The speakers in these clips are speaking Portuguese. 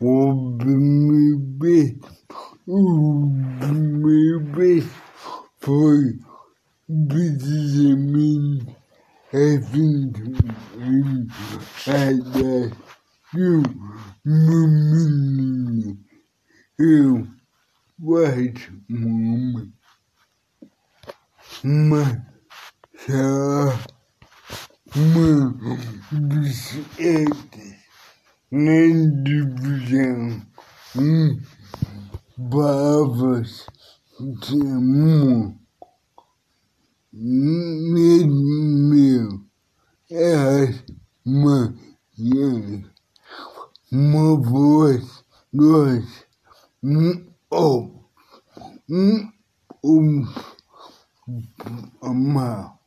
obibi, obibi, foi visivelmente havendo em adoração no menino. Eu guardo uma, uma, uma bicicleta na divisão em palavras de amor meu. É uma uma voz dois. Um ou um um. Uma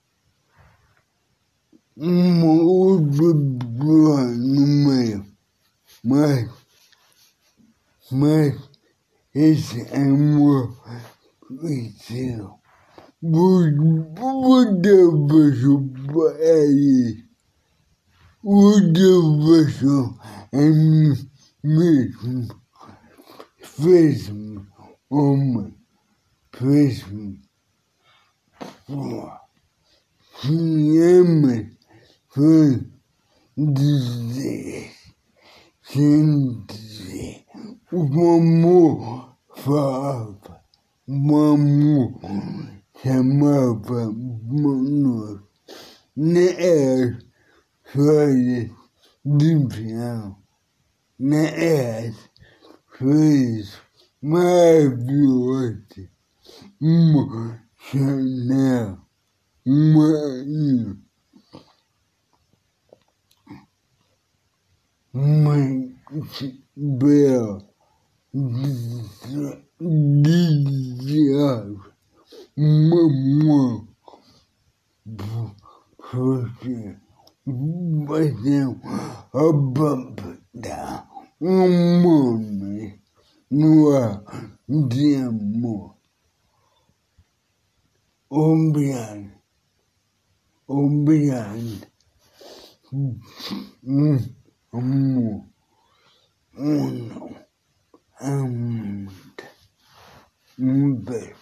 uma outra no meio Mas, mas esse amor venceu. Mudamos o país. Mudamos a mesmo. Fez-me homem. Fez-me. Tinha-me. Fez-me. Dizer, o amor falava, o amor chamava Mano nas coisas do final, nas coisas maravilhosas, uma Chanel, uma bela de mamãe, você vai ter a banda, um no ar de amor. Obrigado, obrigado, um amor, uno, and, be.